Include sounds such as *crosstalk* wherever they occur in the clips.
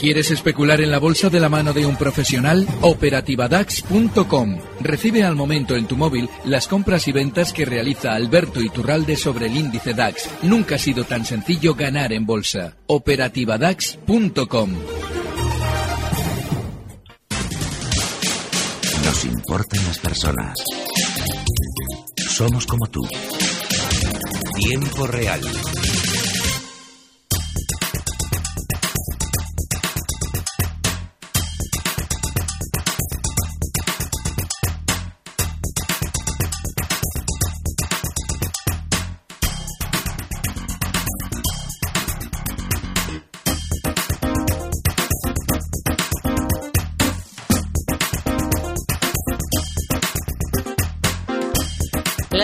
¿Quieres especular en la bolsa de la mano de un profesional? Operativadax.com. Recibe al momento en tu móvil las compras y ventas que realiza Alberto Iturralde sobre el índice DAX. Nunca ha sido tan sencillo ganar en bolsa. Operativadax.com. Nos importan las personas. Somos como tú. Tiempo real.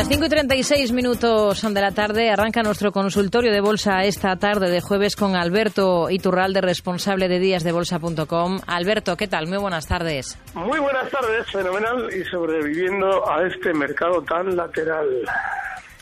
Las 5 y 36 minutos de la tarde arranca nuestro consultorio de bolsa esta tarde de jueves con Alberto Iturralde, responsable de díasdebolsa.com. Alberto, ¿qué tal? Muy buenas tardes. Muy buenas tardes, fenomenal y sobreviviendo a este mercado tan lateral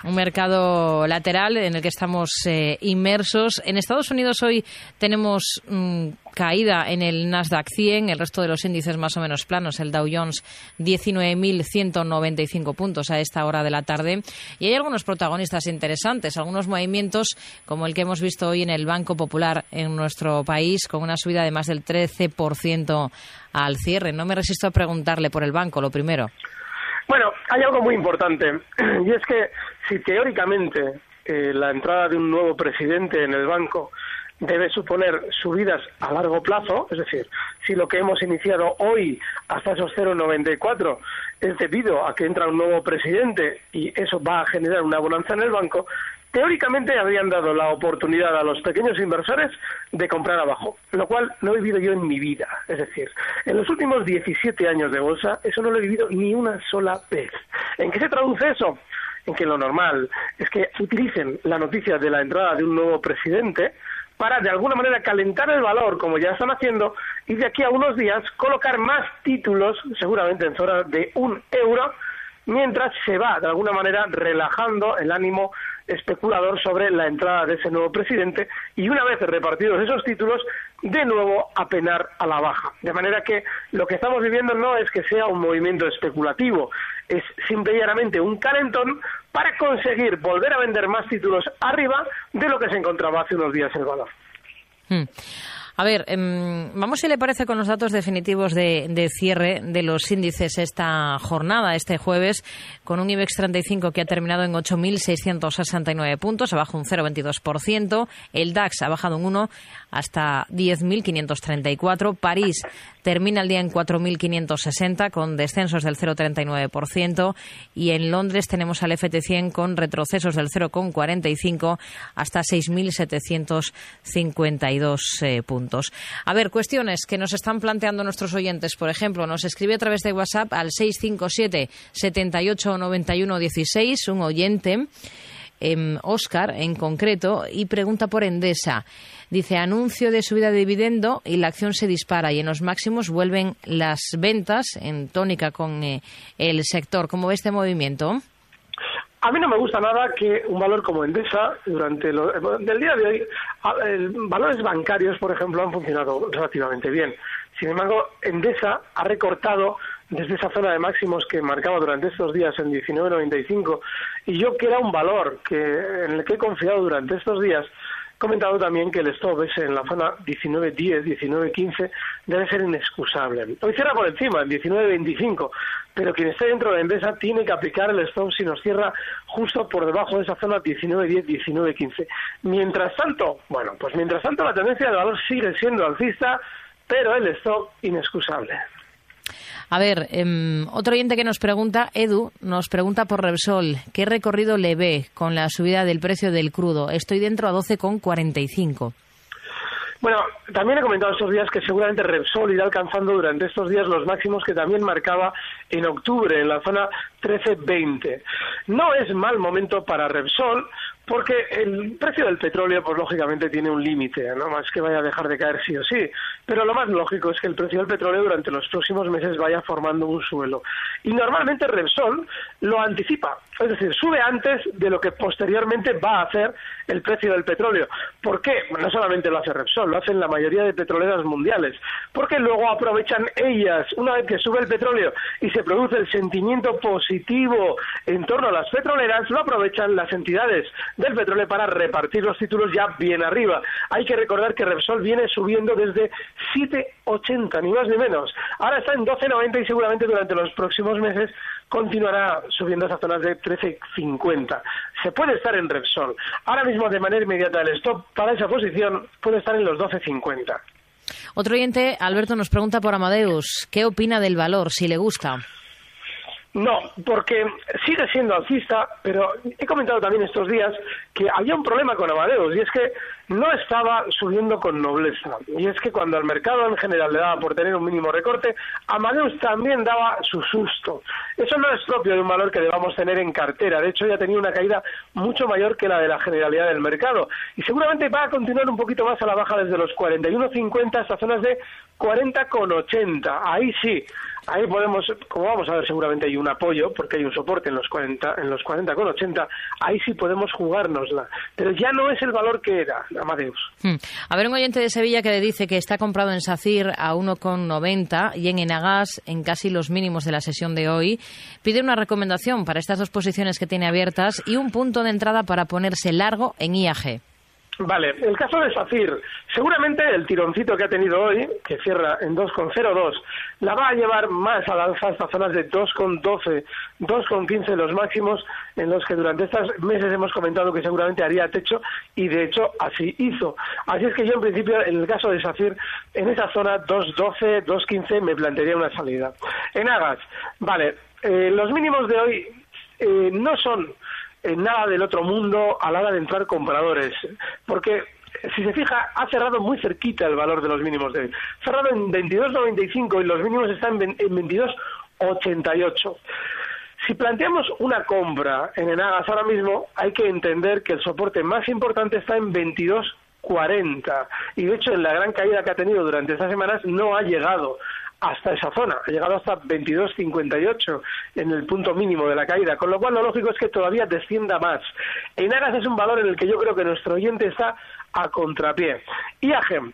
un mercado lateral en el que estamos eh, inmersos. En Estados Unidos hoy tenemos mm, caída en el Nasdaq 100, el resto de los índices más o menos planos, el Dow Jones 19.195 puntos a esta hora de la tarde. Y hay algunos protagonistas interesantes, algunos movimientos como el que hemos visto hoy en el Banco Popular en nuestro país, con una subida de más del 13% al cierre. No me resisto a preguntarle por el banco, lo primero. Bueno, hay algo muy importante *clears throat* y es que si teóricamente eh, la entrada de un nuevo presidente en el banco debe suponer subidas a largo plazo, es decir, si lo que hemos iniciado hoy hasta esos 0,94 es debido a que entra un nuevo presidente y eso va a generar una bonanza en el banco, teóricamente habrían dado la oportunidad a los pequeños inversores de comprar abajo, lo cual no he vivido yo en mi vida. Es decir, en los últimos 17 años de bolsa, eso no lo he vivido ni una sola vez. ¿En qué se traduce eso? En que lo normal es que utilicen la noticia de la entrada de un nuevo presidente para de alguna manera calentar el valor, como ya están haciendo, y de aquí a unos días colocar más títulos, seguramente en zona de un euro, mientras se va de alguna manera relajando el ánimo especulador sobre la entrada de ese nuevo presidente y una vez repartidos esos títulos, de nuevo a penar a la baja. De manera que lo que estamos viviendo no es que sea un movimiento especulativo, es simplemente un calentón para conseguir volver a vender más títulos arriba de lo que se encontraba hace unos días el valor. Hmm. A ver, em, vamos si le parece con los datos definitivos de, cierre de los índices esta jornada, este jueves, con un IBEX 35 que ha terminado en 8.669 puntos, abajo un 0,22%. El DAX ha bajado un 1 hasta 10.534. París termina el día en 4.560 con descensos del 0,39% y en Londres tenemos al FT100 con retrocesos del 0,45 hasta 6.752 eh, puntos. A ver, cuestiones que nos están planteando nuestros oyentes. Por ejemplo, nos escribe a través de WhatsApp al 657 78 91 16 un oyente. Oscar en concreto y pregunta por Endesa. Dice anuncio de subida de dividendo y la acción se dispara y en los máximos vuelven las ventas en tónica con eh, el sector. ¿Cómo ve este movimiento? A mí no me gusta nada que un valor como Endesa, durante el del día de hoy, valores bancarios, por ejemplo, han funcionado relativamente bien. Sin embargo, Endesa ha recortado desde esa zona de máximos que marcaba durante estos días en 19.95 y yo que era un valor que en el que he confiado durante estos días he comentado también que el stop es en la zona 19.10, 19.15 debe ser inexcusable. Hoy cierra por encima, en 19.25, pero quien esté dentro de empresa tiene que aplicar el stop si nos cierra justo por debajo de esa zona 19.10, 19.15. Mientras tanto, bueno, pues mientras tanto la tendencia del valor sigue siendo alcista, pero el stop inexcusable. A ver, em, otro oyente que nos pregunta, Edu, nos pregunta por Repsol, ¿qué recorrido le ve con la subida del precio del crudo? Estoy dentro a 12,45. Bueno, también he comentado estos días que seguramente Repsol irá alcanzando durante estos días los máximos que también marcaba en octubre en la zona 13.20. No es mal momento para Repsol Porque el precio del petróleo, pues lógicamente tiene un límite, no más que vaya a dejar de caer sí o sí. Pero lo más lógico es que el precio del petróleo durante los próximos meses vaya formando un suelo. Y normalmente Repsol lo anticipa, es decir, sube antes de lo que posteriormente va a hacer el precio del petróleo. ¿Por qué? No solamente lo hace Repsol, lo hacen la mayoría de petroleras mundiales. Porque luego aprovechan ellas, una vez que sube el petróleo y se produce el sentimiento positivo en torno a las petroleras, lo aprovechan las entidades del petróleo para repartir los títulos ya bien arriba. Hay que recordar que Repsol viene subiendo desde 7,80, ni más ni menos. Ahora está en 12,90 y seguramente durante los próximos meses continuará subiendo esas zonas de 13,50. Se puede estar en Repsol. Ahora mismo, de manera inmediata, el stop para esa posición puede estar en los 12,50. Otro oyente, Alberto, nos pregunta por Amadeus. ¿Qué opina del valor, si le gusta? No, porque sigue siendo alcista, pero he comentado también estos días que había un problema con Amadeus y es que no estaba subiendo con nobleza. Y es que cuando al mercado en general le daba por tener un mínimo recorte, Amadeus también daba su susto. Eso no es propio de un valor que debamos tener en cartera. De hecho, ya tenía una caída mucho mayor que la de la generalidad del mercado. Y seguramente va a continuar un poquito más a la baja desde los 41,50 hasta zonas de 40,80. Ahí sí, ahí podemos, como vamos a ver, seguramente hay un apoyo, porque hay un soporte en los 40, en los 40,80. Ahí sí podemos Pero ya no es el valor que era, Amadeus. Hmm. A ver, un oyente de Sevilla que le dice que está comprado en SACIR a 1,90 y en Enagas en casi los mínimos de la sesión de hoy. Pide una recomendación para estas dos posiciones que tiene abiertas y un punto de entrada para ponerse largo en IAG. Vale, el caso de SACIR, seguramente el tironcito que ha tenido hoy, que cierra en 2,02, la va a llevar más al alza hasta zonas de 2,12, 2,15 los máximos en los que durante estos meses hemos comentado que seguramente haría techo y de hecho así hizo. Así es que yo en principio, en el caso de SACIR, en esa zona 2,12, 2,15 me plantearía una salida. En Agas, vale, eh, los mínimos de hoy eh, no son nada del otro mundo a la hora de entrar compradores. Porque si se fija, ha cerrado muy cerquita el valor de los mínimos de hoy. Cerrado en 22.95 y los mínimos están en 22.88. Si planteamos una compra en Enagas ahora mismo, hay que entender que el soporte más importante está en 22.40 y de hecho en la gran caída que ha tenido durante estas semanas no ha llegado hasta esa zona, ha llegado hasta 22.58 en el punto mínimo de la caída, con lo cual lo lógico es que todavía descienda más. En Aras es un valor en el que yo creo que nuestro oyente está a contrapié. IAG,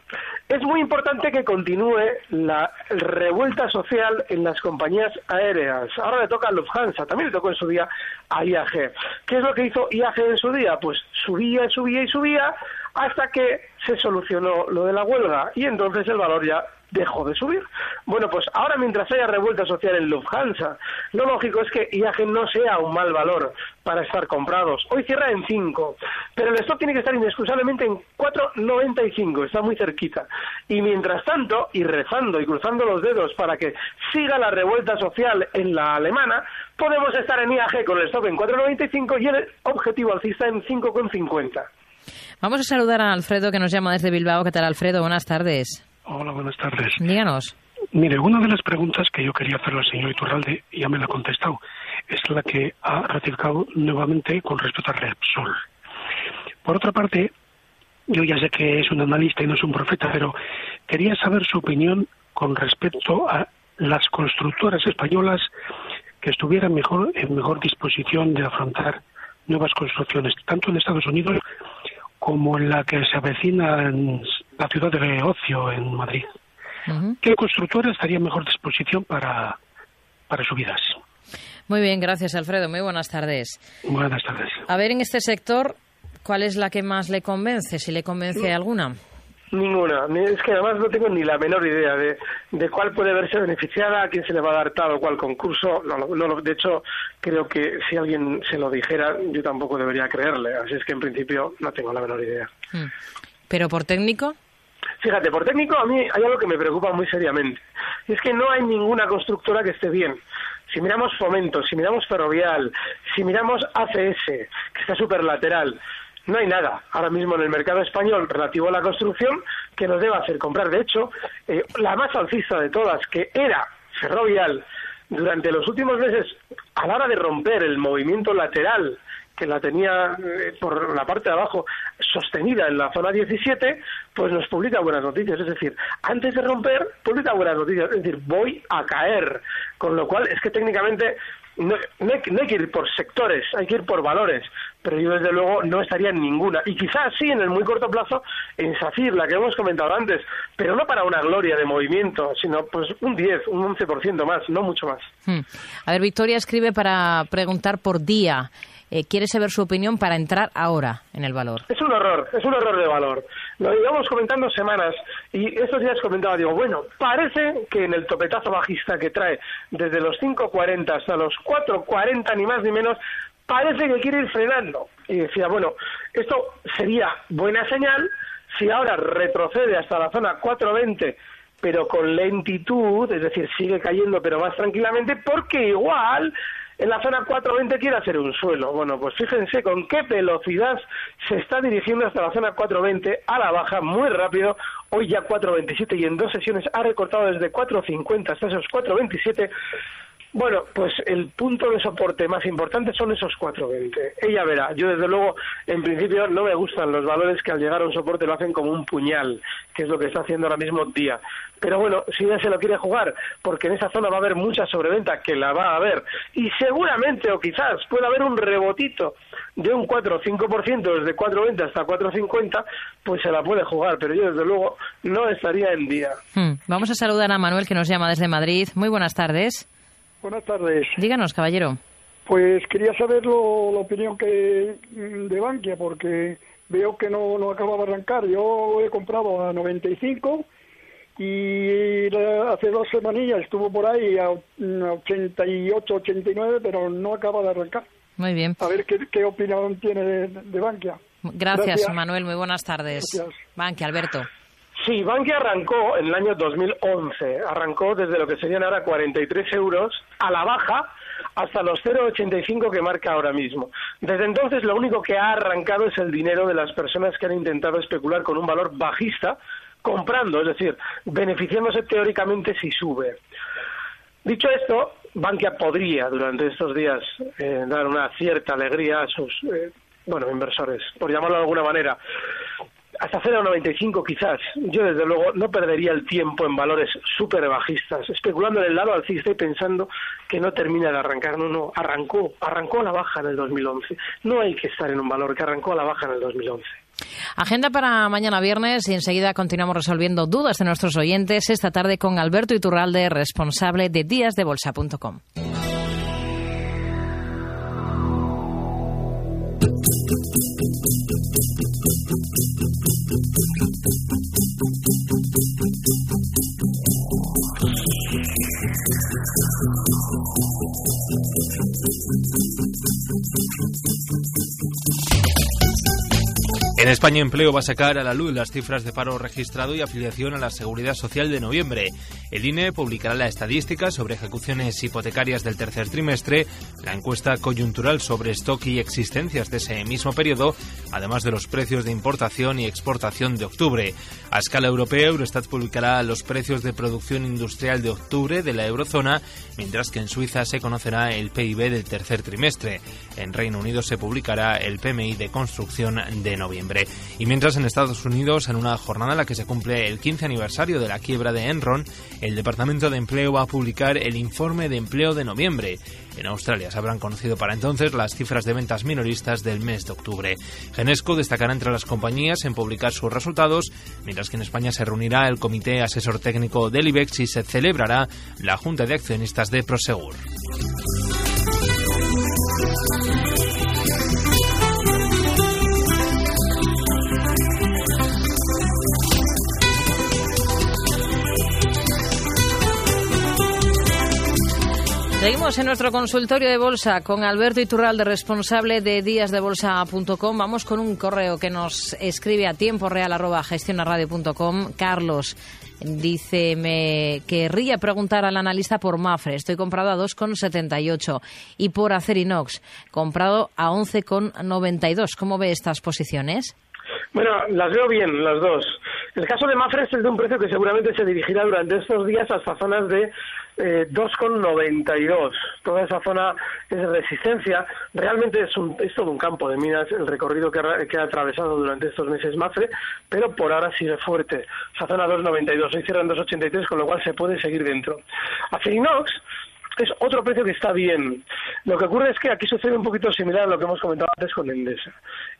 es muy importante que continúe la revuelta social en las compañías aéreas. Ahora le toca a Lufthansa, también le tocó en su día a IAG. ¿Qué es lo que hizo IAG en su día? Pues subía subía y subía hasta que se solucionó lo de la huelga y entonces el valor ya dejó de subir. Bueno, pues ahora mientras haya revuelta social en Lufthansa, lo lógico es que IAG no sea un mal valor para estar comprados. Hoy cierra en 5, pero el stock tiene que estar inexcusablemente en 4,95, está muy cerquita. Y mientras tanto, y rezando y cruzando los dedos para que siga la revuelta social en la alemana, podemos estar en IAG con el stock en 4,95 y el objetivo alcista en 5,50. Vamos a saludar a Alfredo que nos llama desde Bilbao. ¿Qué tal, Alfredo? Buenas tardes. Hola, buenas tardes. Díganos. Mire, una de las preguntas que yo quería hacerle al señor Iturralde, ya me la ha contestado, es la que ha ratificado nuevamente con respecto a Repsol. Por otra parte, yo ya sé que es un analista y no es un profeta, pero quería saber su opinión con respecto a las constructoras españolas que estuvieran mejor en mejor disposición de afrontar nuevas construcciones, tanto en Estados Unidos como en la que se avecina en la ciudad de Ocio, en Madrid. ¿Qué constructora estaría en mejor disposición para, para subidas? Muy bien, gracias Alfredo. Muy buenas tardes. Buenas tardes. A ver, en este sector, ¿cuál es la que más le convence? Si le convence alguna. Ninguna. Es que además no tengo ni la menor idea de, de cuál puede verse beneficiada, a quién se le va a dar tal o cual concurso. No, no, de hecho, creo que si alguien se lo dijera, yo tampoco debería creerle. Así es que en principio no tengo la menor idea. Hmm. ¿Pero por técnico? Fíjate, por técnico a mí hay algo que me preocupa muy seriamente. Y es que no hay ninguna constructora que esté bien. Si miramos Fomento, si miramos Ferrovial, si miramos ACS, que está súper lateral, no hay nada ahora mismo en el mercado español relativo a la construcción que nos deba hacer comprar. De hecho, eh, la más alcista de todas, que era Ferrovial, durante los últimos meses, a la hora de romper el movimiento lateral que la tenía eh, por la parte de abajo sostenida en la zona 17, pues nos publica buenas noticias. Es decir, antes de romper, publica buenas noticias. Es decir, voy a caer. Con lo cual, es que técnicamente no, hay, que ir por sectores, hay que ir por valores, pero yo desde luego no estaría en ninguna. Y quizás sí en el muy corto plazo en SACIR, la que hemos comentado antes, pero no para una gloria de movimiento, sino pues un 10, un 11% más, no mucho más. Hmm. A ver, Victoria escribe para preguntar por día. Eh, quiere saber su opinión para entrar ahora en el valor. Es un error, es un error de valor. Lo llevamos comentando semanas y estos días comentaba, digo, bueno, parece que en el topetazo bajista que trae desde los 5.40 hasta los 4.40, ni más ni menos, parece que quiere ir frenando. Y decía, bueno, esto sería buena señal si ahora retrocede hasta la zona 4.20 pero con lentitud, es decir, sigue cayendo pero más tranquilamente, porque igual en la zona 420 quiere hacer un suelo. Bueno, pues fíjense con qué velocidad se está dirigiendo hasta la zona 420 a la baja, muy rápido. Hoy ya 427 y en dos sesiones ha recortado desde 450 hasta esos 427 bueno, pues el punto de soporte más importante son esos 4.20. Ella verá. Yo, desde luego, en principio no me gustan los valores que al llegar a un soporte lo hacen como un puñal, que es lo que está haciendo ahora mismo día. Pero bueno, si ella se lo quiere jugar, porque en esa zona va a haber mucha sobreventa, que la va a haber, y seguramente o quizás pueda haber un rebotito de un 4 o 5% desde 4.20 hasta 4.50, pues se la puede jugar. Pero yo, desde luego, no estaría en día. Hmm. Vamos a saludar a Manuel, que nos llama desde Madrid. Muy buenas tardes. Buenas tardes. Díganos, caballero. Pues quería saber la opinión que mm, de Bankia, porque veo que no, no acaba de arrancar. Yo he comprado a 95 y hace dos semanillas estuvo por ahí a 88, 89, pero no acaba de arrancar. Muy bien. A ver qué, qué opinión tiene de, Bankia. Gracias, Manuel. Muy buenas tardes. Gracias. Bankia, Alberto. Sí, Bankia arrancó en el año 2011, arrancó desde lo que serían ahora 43 euros a la baja hasta los 0,85 que marca ahora mismo. Desde entonces lo único que ha arrancado es el dinero de las personas que han intentado especular con un valor bajista comprando, es decir, beneficiándose teóricamente si sube. Dicho esto, Bankia podría durante estos días eh, dar una cierta alegría a sus eh, bueno, inversores, por llamarlo de alguna manera hasta 0,95 quizás. Yo desde luego no perdería el tiempo en valores súper bajistas, especulando en el lado alcista y pensando que no termina de arrancar. No, no, arrancó, arrancó a la baja en el 2011. No hay que estar en un valor que arrancó a la baja en el 2011. Agenda para mañana viernes y enseguida continuamos resolviendo dudas de nuestros oyentes esta tarde con Alberto Iturralde, responsable de díasdebolsa.com. En España Empleo va a sacar a la luz las cifras de paro registrado y afiliación a la Seguridad Social de noviembre. El INE publicará la estadística sobre ejecuciones hipotecarias del tercer trimestre, la encuesta coyuntural sobre stock y existencias de ese mismo periodo, además de los precios de importación y exportación de octubre. A escala europea, Eurostat publicará los precios de producción industrial de octubre de la eurozona, mientras que en Suiza se conocerá el PIB del tercer trimestre. En Reino Unido se publicará el PMI de construcción de noviembre. Y mientras en Estados Unidos, en una jornada en la que se cumple el 15 aniversario de la quiebra de Enron, el Departamento de Empleo va a publicar el informe de empleo de noviembre. En Australia se habrán conocido para entonces las cifras de ventas minoristas del mes de octubre. Genesco destacará entre las compañías en publicar sus resultados, mientras que en España se reunirá el Comité Asesor Técnico del IBEX y se celebrará la Junta de Accionistas de Prosegur. Seguimos en nuestro consultorio de bolsa con Alberto Iturralde, responsable de díasdebolsa.com. Vamos con un correo que nos escribe a tiempo real arroba gestionaradio.com. Carlos dice, me querría preguntar al analista por Mafre. Estoy comprado a 2,78 y por Acerinox, comprado a 11,92. ¿Cómo ve estas posiciones? Bueno, las veo bien las dos. El caso de Mafre es el de un precio que seguramente se dirigirá durante estos días hasta zonas de eh, 2,92. Toda esa zona es resistencia. Realmente es, un, es todo un campo de minas el recorrido que, ha- que ha atravesado durante estos meses Mafre, pero por ahora sigue fuerte. Esa zona 2,92. Hoy cierran 2,83, con lo cual se puede seguir dentro. Acerinox es otro precio que está bien. Lo que ocurre es que aquí sucede un poquito similar a lo que hemos comentado antes con Endesa.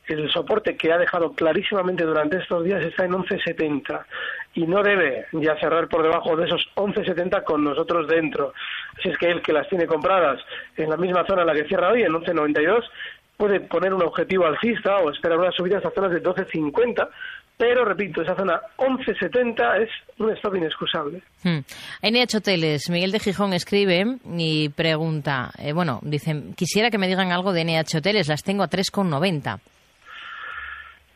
El soporte que ha dejado clarísimamente durante estos días está en 11.70 y no debe ya cerrar por debajo de esos 11.70 con nosotros dentro. Así es que el que las tiene compradas en la misma zona en la que cierra hoy, en 11.92, puede poner un objetivo alcista o esperar una subida hasta zonas de 12.50, pero repito, esa zona 11.70 es un stop inexcusable. Hmm. NH Hoteles, Miguel de Gijón escribe y pregunta, eh, bueno, dicen, quisiera que me digan algo de NH Hoteles, las tengo a 3,90.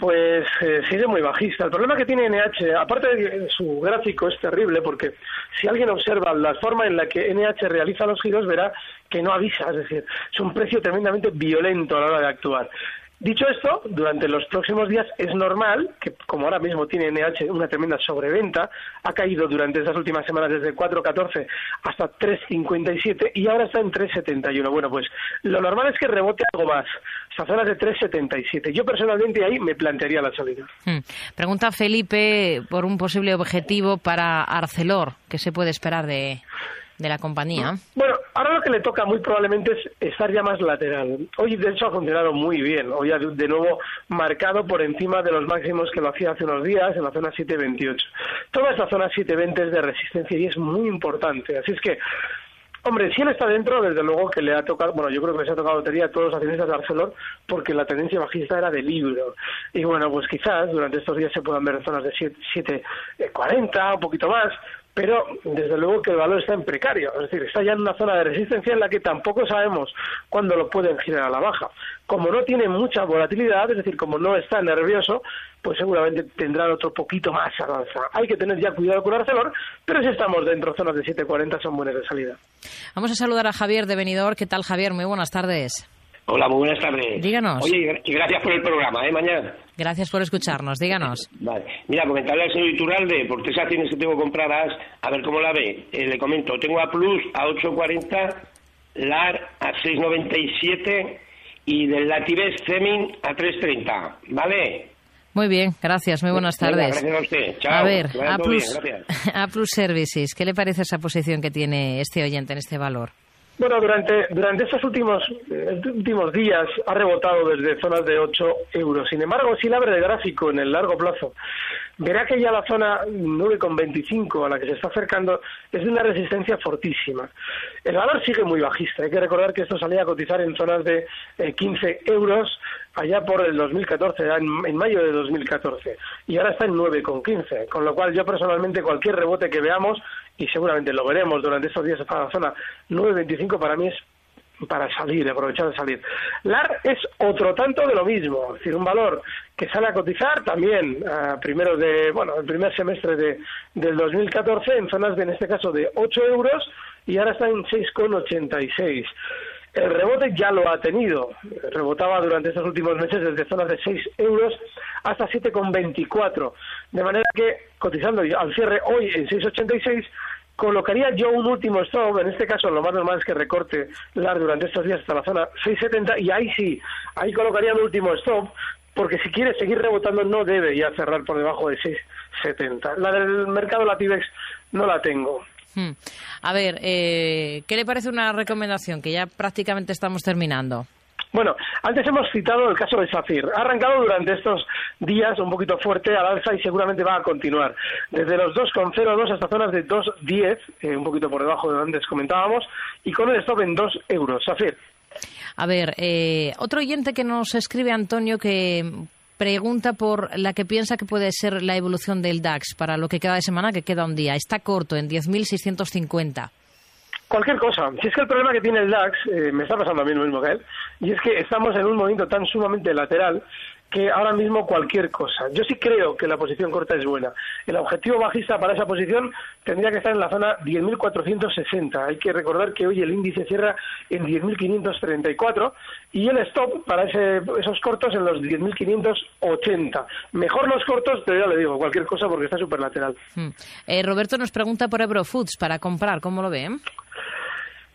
Pues eh, sigue muy bajista. El problema que tiene NH, aparte de su gráfico es terrible, porque si alguien observa la forma en la que NH realiza los giros, verá que no avisa, es decir, es un precio tremendamente violento a la hora de actuar. Dicho esto, durante los próximos días es normal que, como ahora mismo tiene NH una tremenda sobreventa, ha caído durante estas últimas semanas desde 4.14 hasta 3.57 y ahora está en 3.71. Bueno, pues lo normal es que rebote algo más, hasta zonas de 3.77. Yo personalmente ahí me plantearía la salida. Hmm. Pregunta Felipe por un posible objetivo para Arcelor, ¿qué se puede esperar de, de la compañía? Bueno, que le toca muy probablemente es estar ya más lateral. Hoy, de hecho, ha funcionado muy bien. Hoy ha de nuevo marcado por encima de los máximos que lo hacía hace unos días en la zona 728. Toda esa zona 720 es de resistencia y es muy importante. Así es que, hombre, si él está dentro, desde luego que le ha tocado, bueno, yo creo que les ha tocado lotería a todos los accionistas de Arcelor porque la tendencia bajista era de libro. Y bueno, pues quizás durante estos días se puedan ver zonas de 7,40, un poquito más, pero desde luego que el valor está en precario, es decir, está ya en una zona de resistencia en la que tampoco sabemos cuándo lo pueden girar a la baja. Como no tiene mucha volatilidad, es decir, como no está nervioso, pues seguramente tendrán otro poquito más avanza. Hay que tener ya cuidado con Arcelor, pero si estamos dentro de zonas de 7.40 son buenas de salida. Vamos a saludar a Javier de Benidorm. ¿Qué tal, Javier? Muy buenas tardes. Hola, muy buenas tardes. Díganos. Oye, y gra- y gracias por el programa, ¿eh? Mañana. Gracias por escucharnos. Díganos. Vale. Mira, comentarle al señor Iturralde por tres acciones que tengo compradas, a ver cómo la ve. Eh, le comento, tengo a Plus a 8.40, LAR a 6.97 y del Latives Zemin a 3.30, ¿vale? Muy bien, gracias. Muy buenas Venga, tardes. gracias a usted. Chao. A ver, A Plus, bien. *laughs* A Plus Services, ¿qué le parece esa posición que tiene este oyente en este valor? Bueno, durante, durante estos últimos, eh, últimos días ha rebotado desde zonas de 8 euros. Sin embargo, si le abre el gráfico en el largo plazo, verá que ya la zona 9,25 a la que se está acercando es de una resistencia fortísima. El valor sigue muy bajista. Hay que recordar que esto salía a cotizar en zonas de eh, 15 euros allá por el 2014, en, en mayo de 2014, y ahora está en 9,15, con lo cual yo personalmente cualquier rebote que veamos, y seguramente lo veremos durante estos días hasta la zona 9,25 para mí es para salir, aprovechar de salir. LAR es otro tanto de lo mismo, es decir, un valor que sale a cotizar también a primeros de, bueno, el primer semestre de, del 2014 en zonas de, en este caso, de 8 euros y ahora está en 6,86. El rebote ya lo ha tenido. Rebotaba durante estos últimos meses desde zonas de 6 euros hasta 7,24. De manera que, cotizando al cierre hoy en 6,86, colocaría yo un último stop. En este caso, lo más normal es que recorte LAR durante estos días hasta la zona 6,70 y ahí sí, ahí colocaría un último stop. Porque si quiere seguir rebotando no debe ya cerrar por debajo de 6,70. La del mercado Latibex no la tengo. Hmm. A ver, eh, ¿qué le parece una recomendación? Que ya prácticamente estamos terminando. Bueno, antes hemos citado el caso de Safir. Ha arrancado durante estos días un poquito fuerte al alza y seguramente va a continuar. Desde los 2,02 hasta zonas de 2,10, eh, un poquito por debajo de donde antes comentábamos, y con el stop en 2 euros. Safir. A ver, eh, otro oyente que nos escribe, Antonio, que pregunta por la que piensa que puede ser la evolución del DAX para lo que queda de semana, que queda un día. Está corto, en 10.650. Cualquier cosa. Si es que el problema que tiene el DAX, eh, me está pasando a mí lo mismo que él, y es que estamos en un momento tan sumamente lateral que ahora mismo cualquier cosa. Yo sí creo que la posición corta es buena. El objetivo bajista para esa posición tendría que estar en la zona 10.460. Hay que recordar que hoy el índice cierra en 10.534 y el stop para esos cortos en los 10.580. Mejor los cortos, pero ya le digo, cualquier cosa porque está súper lateral. Hmm. Eh, Roberto nos pregunta por Eurofoods para comprar. ¿Cómo lo ven?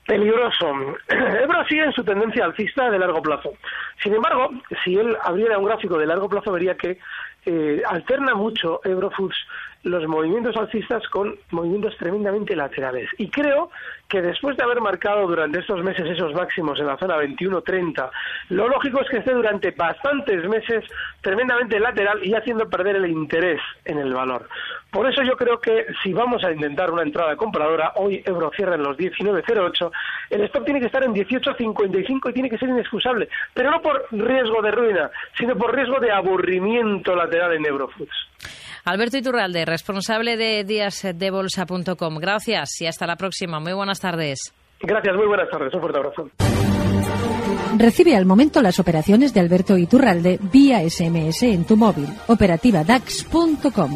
Peligroso. *clears throat* Ebro sigue en su tendencia alcista de largo plazo. Sin embargo, si él abriera un gráfico de largo plazo, vería que eh, alterna mucho Eurofoods los movimientos alcistas con movimientos tremendamente laterales. Y creo que después de haber marcado durante estos meses esos máximos en la zona 21-30, lo lógico es que esté durante bastantes meses tremendamente lateral y haciendo perder el interés en el valor. Por eso yo creo que si vamos a intentar una entrada compradora, hoy euro cierra en los 19.08, el stop tiene que estar en 18.55 y tiene que ser inexcusable, pero no por riesgo de ruina, sino por riesgo de aburrimiento lateral en Eurofoods. Alberto Iturralde, responsable de díasdebolsa.com. Gracias y hasta la próxima. Muy buenas tardes. Gracias, muy buenas tardes. Un fuerte abrazo. Recibe al momento las operaciones de Alberto Iturralde vía SMS en tu móvil. Operativa DAX.com.